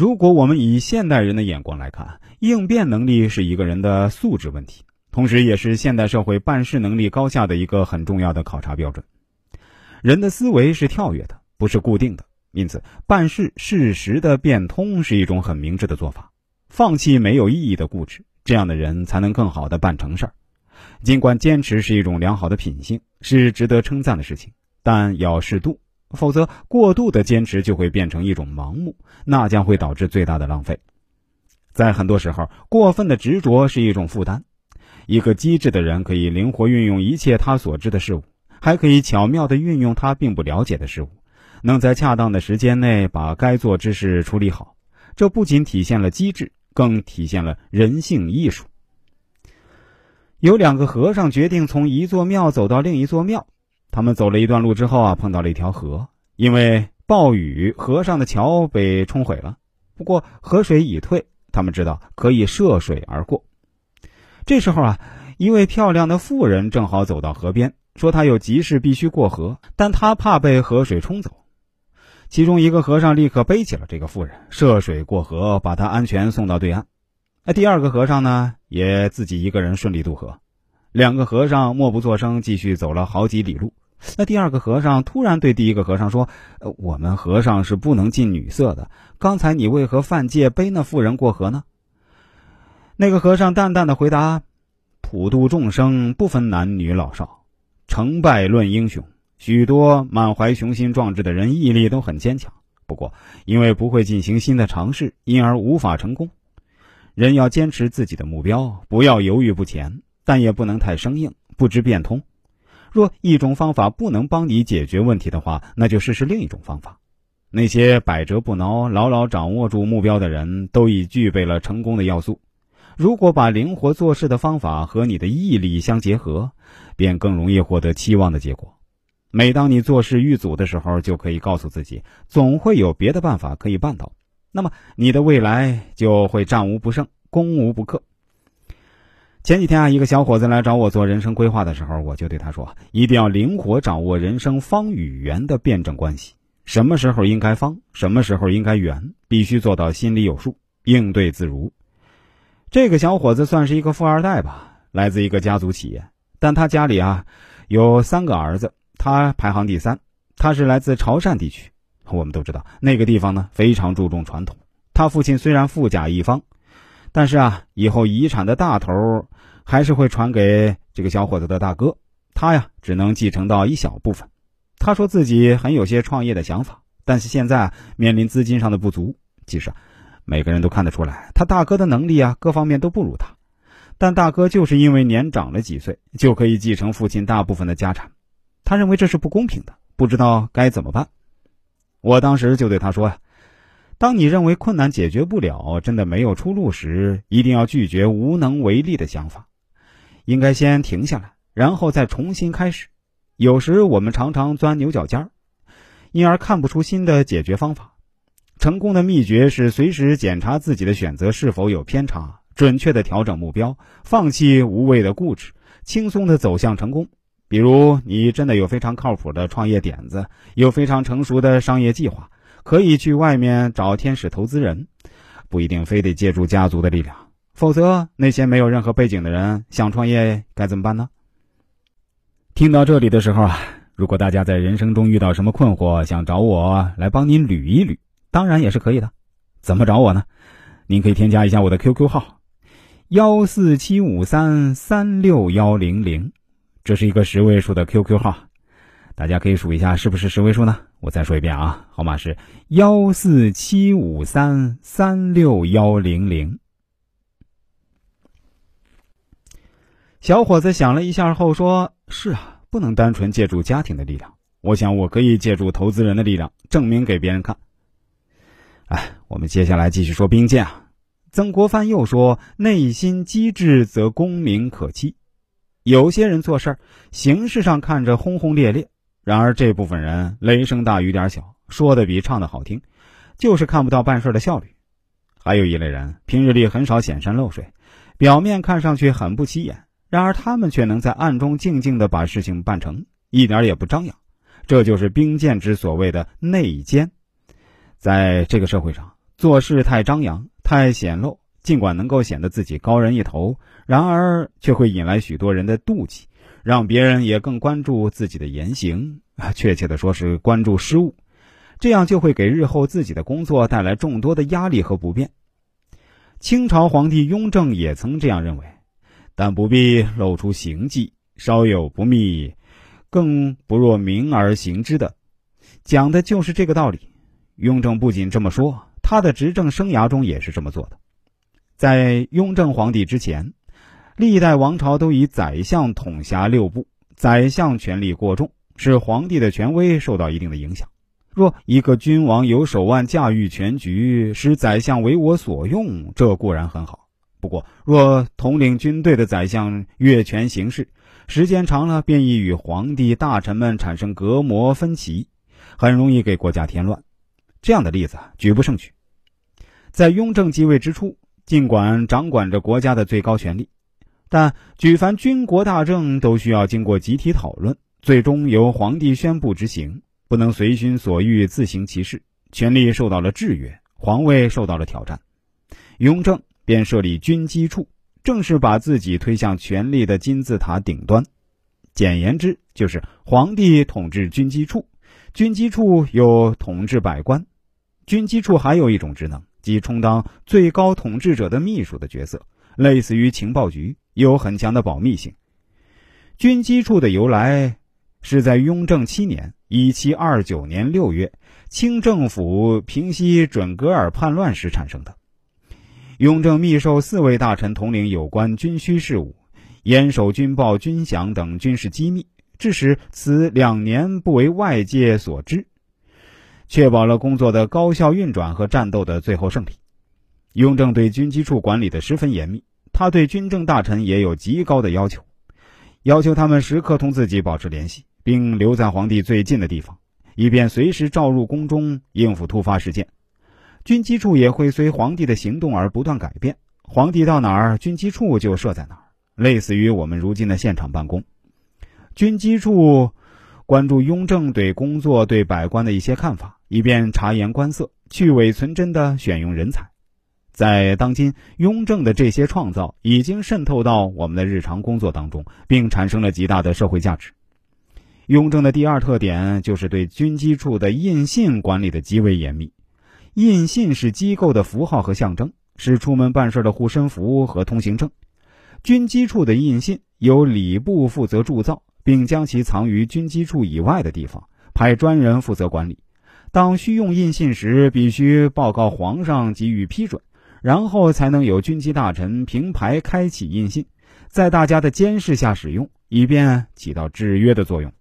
如果我们以现代人的眼光来看，应变能力是一个人的素质问题，同时也是现代社会办事能力高下的一个很重要的考察标准。人的思维是跳跃的，不是固定的，因此办事适时的变通是一种很明智的做法。放弃没有意义的固执，这样的人才能更好的办成事儿。尽管坚持是一种良好的品性，是值得称赞的事情，但要适度。否则，过度的坚持就会变成一种盲目，那将会导致最大的浪费。在很多时候，过分的执着是一种负担。一个机智的人可以灵活运用一切他所知的事物，还可以巧妙地运用他并不了解的事物，能在恰当的时间内把该做之事处理好。这不仅体现了机智，更体现了人性艺术。有两个和尚决定从一座庙走到另一座庙。他们走了一段路之后啊，碰到了一条河。因为暴雨，河上的桥被冲毁了。不过河水已退，他们知道可以涉水而过。这时候啊，一位漂亮的妇人正好走到河边，说她有急事必须过河，但她怕被河水冲走。其中一个和尚立刻背起了这个妇人，涉水过河，把她安全送到对岸。那第二个和尚呢，也自己一个人顺利渡河。两个和尚默不作声，继续走了好几里路。那第二个和尚突然对第一个和尚说：“呃，我们和尚是不能近女色的。刚才你为何犯戒背那妇人过河呢？”那个和尚淡淡的回答：“普度众生不分男女老少，成败论英雄。许多满怀雄心壮志的人毅力都很坚强，不过因为不会进行新的尝试，因而无法成功。人要坚持自己的目标，不要犹豫不前，但也不能太生硬，不知变通。”若一种方法不能帮你解决问题的话，那就试试另一种方法。那些百折不挠、牢牢掌握住目标的人，都已具备了成功的要素。如果把灵活做事的方法和你的毅力相结合，便更容易获得期望的结果。每当你做事遇阻的时候，就可以告诉自己，总会有别的办法可以办到。那么，你的未来就会战无不胜、攻无不克。前几天啊，一个小伙子来找我做人生规划的时候，我就对他说：“一定要灵活掌握人生方与圆的辩证关系，什么时候应该方，什么时候应该圆，必须做到心里有数，应对自如。”这个小伙子算是一个富二代吧，来自一个家族企业，但他家里啊有三个儿子，他排行第三。他是来自潮汕地区，我们都知道那个地方呢非常注重传统。他父亲虽然富甲一方。但是啊，以后遗产的大头还是会传给这个小伙子的大哥，他呀只能继承到一小部分。他说自己很有些创业的想法，但是现在面临资金上的不足。其实，每个人都看得出来，他大哥的能力啊各方面都不如他，但大哥就是因为年长了几岁，就可以继承父亲大部分的家产。他认为这是不公平的，不知道该怎么办。我当时就对他说呀。当你认为困难解决不了，真的没有出路时，一定要拒绝无能为力的想法，应该先停下来，然后再重新开始。有时我们常常钻牛角尖儿，因而看不出新的解决方法。成功的秘诀是随时检查自己的选择是否有偏差，准确的调整目标，放弃无谓的固执，轻松的走向成功。比如，你真的有非常靠谱的创业点子，有非常成熟的商业计划。可以去外面找天使投资人，不一定非得借助家族的力量。否则，那些没有任何背景的人想创业该怎么办呢？听到这里的时候啊，如果大家在人生中遇到什么困惑，想找我来帮您捋一捋，当然也是可以的。怎么找我呢？您可以添加一下我的 QQ 号：幺四七五三三六幺零零，这是一个十位数的 QQ 号，大家可以数一下是不是十位数呢？我再说一遍啊，号码是幺四七五三三六幺零零。小伙子想了一下后说：“是啊，不能单纯借助家庭的力量，我想我可以借助投资人的力量，证明给别人看。”哎，我们接下来继续说兵谏啊。曾国藩又说：“内心机智则功名可期。”有些人做事儿，形式上看着轰轰烈烈。然而这部分人雷声大雨点小，说的比唱的好听，就是看不到办事的效率。还有一类人平日里很少显山露水，表面看上去很不起眼，然而他们却能在暗中静静的把事情办成，一点也不张扬。这就是兵谏之所谓的内奸。在这个社会上，做事太张扬、太显露，尽管能够显得自己高人一头，然而却会引来许多人的妒忌，让别人也更关注自己的言行。确切的说，是关注失误，这样就会给日后自己的工作带来众多的压力和不便。清朝皇帝雍正也曾这样认为，但不必露出行迹，稍有不密，更不若明而行之的，讲的就是这个道理。雍正不仅这么说，他的执政生涯中也是这么做的。在雍正皇帝之前，历代王朝都以宰相统辖六部，宰相权力过重，使皇帝的权威受到一定的影响。若一个君王有手腕驾驭全局，使宰相为我所用，这固然很好。不过，若统领军队的宰相越权行事，时间长了便易与皇帝大臣们产生隔膜分歧，很容易给国家添乱。这样的例子举不胜举。在雍正继位之初，尽管掌管着国家的最高权力，但举凡军国大政都需要经过集体讨论，最终由皇帝宣布执行，不能随心所欲自行其事，权力受到了制约，皇位受到了挑战。雍正便设立军机处，正是把自己推向权力的金字塔顶端。简言之，就是皇帝统治军机处，军机处又统治百官。军机处还有一种职能，即充当最高统治者的秘书的角色，类似于情报局，有很强的保密性。军机处的由来是在雍正七年（一七二九年六月），清政府平息准噶尔叛乱时产生的。雍正密授四位大臣统领有关军需事务，严守军报、军饷等军事机密，致使此两年不为外界所知。确保了工作的高效运转和战斗的最后胜利。雍正对军机处管理的十分严密，他对军政大臣也有极高的要求，要求他们时刻同自己保持联系，并留在皇帝最近的地方，以便随时召入宫中应付突发事件。军机处也会随皇帝的行动而不断改变，皇帝到哪儿，军机处就设在哪儿，类似于我们如今的现场办公。军机处关注雍正对工作、对百官的一些看法。以便察言观色、去伪存真的选用人才，在当今雍正的这些创造已经渗透到我们的日常工作当中，并产生了极大的社会价值。雍正的第二特点就是对军机处的印信管理的极为严密。印信是机构的符号和象征，是出门办事的护身符和通行证。军机处的印信由礼部负责铸造，并将其藏于军机处以外的地方，派专人负责管理。当需用印信时，必须报告皇上给予批准，然后才能有军机大臣凭牌开启印信，在大家的监视下使用，以便起到制约的作用。